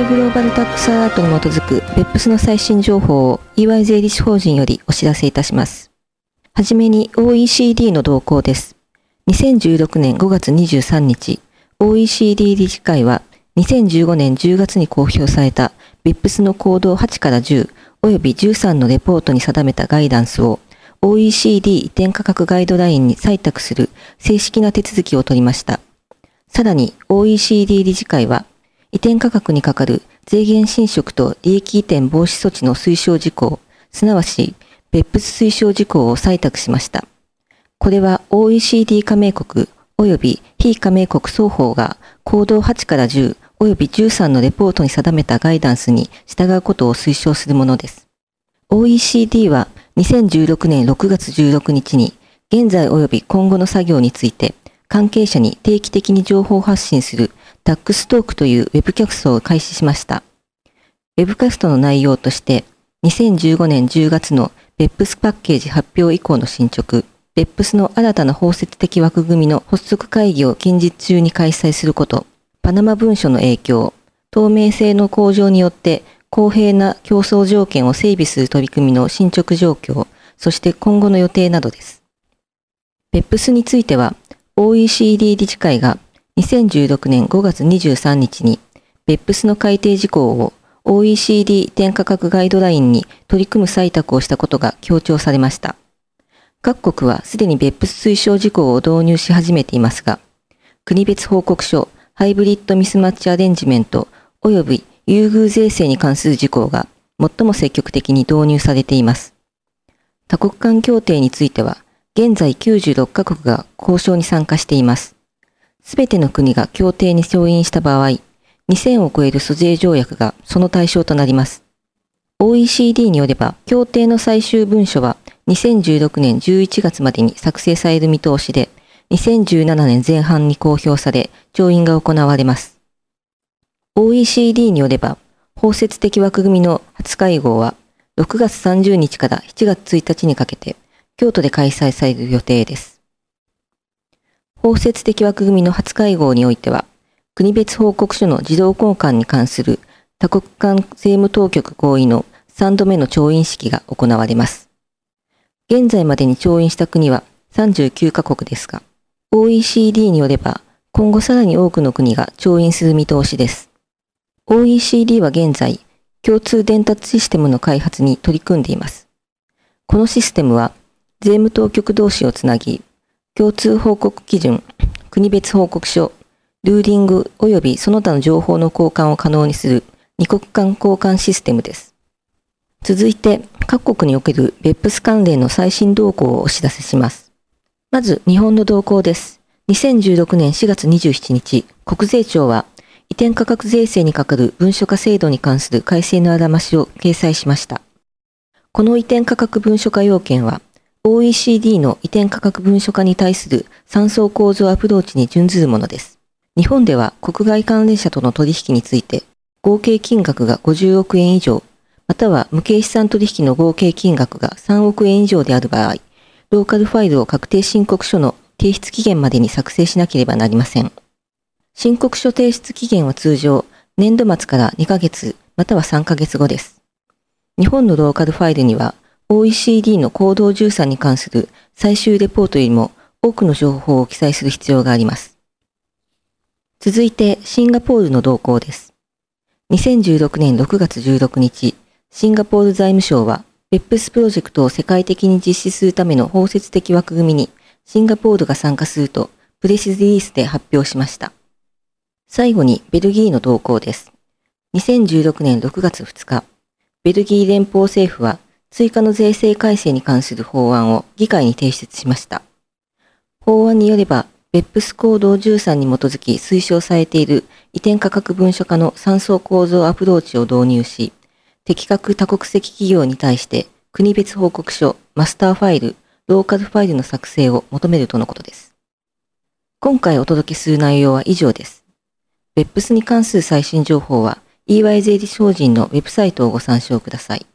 EY グローバルタックスアラートに基づく BEPS の最新情報を EY 税理士法人よりお知らせいたします。はじめに OECD の動向です。2016年5月23日、OECD 理事会は2015年10月に公表された BEPS の行動8から10及び13のレポートに定めたガイダンスを OECD 移転価格ガイドラインに採択する正式な手続きを取りました。さらに OECD 理事会は移転価格にかかる税源侵食と利益移転防止措置の推奨事項、すなわち別府推奨事項を採択しました。これは OECD 加盟国及び非加盟国双方が行動8から10及び13のレポートに定めたガイダンスに従うことを推奨するものです。OECD は2016年6月16日に現在及び今後の作業について関係者に定期的に情報発信するタックストークというウェブキャストを開始しました。ウェブキャストの内容として2015年10月の BEPS パッケージ発表以降の進捗、BEPS の新たな包摂的枠組みの発足会議を近日中に開催すること、パナマ文書の影響、透明性の向上によって公平な競争条件を整備する取り組みの進捗状況、そして今後の予定などです。BEPS については、OECD 理事会が2016年5月23日に BEPS の改定事項を OECD 移転価格ガイドラインに取り組む採択をしたことが強調されました。各国はすでに BEPS 推奨事項を導入し始めていますが、国別報告書、ハイブリッドミスマッチアレンジメント及び優遇税制に関する事項が最も積極的に導入されています。多国間協定については、現在96カ国が交渉に参加しています。すべての国が協定に調印した場合、2000を超える租税条約がその対象となります。OECD によれば、協定の最終文書は2016年11月までに作成される見通しで、2017年前半に公表され、調印が行われます。OECD によれば、包摂的枠組みの初会合は、6月30日から7月1日にかけて、京都で開催される予定です。包摂的枠組みの初会合においては、国別報告書の自動交換に関する多国間税務当局合意の3度目の調印式が行われます。現在までに調印した国は39カ国ですが、OECD によれば今後さらに多くの国が調印する見通しです。OECD は現在、共通伝達システムの開発に取り組んでいます。このシステムは、税務当局同士をつなぎ、共通報告基準、国別報告書、ルーリング及びその他の情報の交換を可能にする二国間交換システムです。続いて、各国における BEPS 関連の最新動向をお知らせします。まず、日本の動向です。2016年4月27日、国税庁は移転価格税制にかかる文書化制度に関する改正のあらましを掲載しました。この移転価格文書化要件は、OECD の移転価格文書化に対する三層構造アプローチに準ずるものです。日本では国外関連者との取引について、合計金額が50億円以上、または無形資産取引の合計金額が3億円以上である場合、ローカルファイルを確定申告書の提出期限までに作成しなければなりません。申告書提出期限は通常、年度末から2ヶ月または3ヶ月後です。日本のローカルファイルには、OECD の行動13に関する最終レポートよりも多くの情報を記載する必要があります。続いて、シンガポールの動向です。2016年6月16日、シンガポール財務省は、ベップスプロジェクトを世界的に実施するための包摂的枠組みに、シンガポールが参加すると、プレスリリースで発表しました。最後にベルギーの動向です。2016年6月2日、ベルギー連邦政府は追加の税制改正に関する法案を議会に提出しました。法案によれば、ベップス行動13に基づき推奨されている移転価格文書化の三層構造アプローチを導入し、適格多国籍企業に対して国別報告書、マスターファイル、ローカルファイルの作成を求めるとのことです。今回お届けする内容は以上です。別府スに関する最新情報は EY 税理士法人のウェブサイトをご参照ください。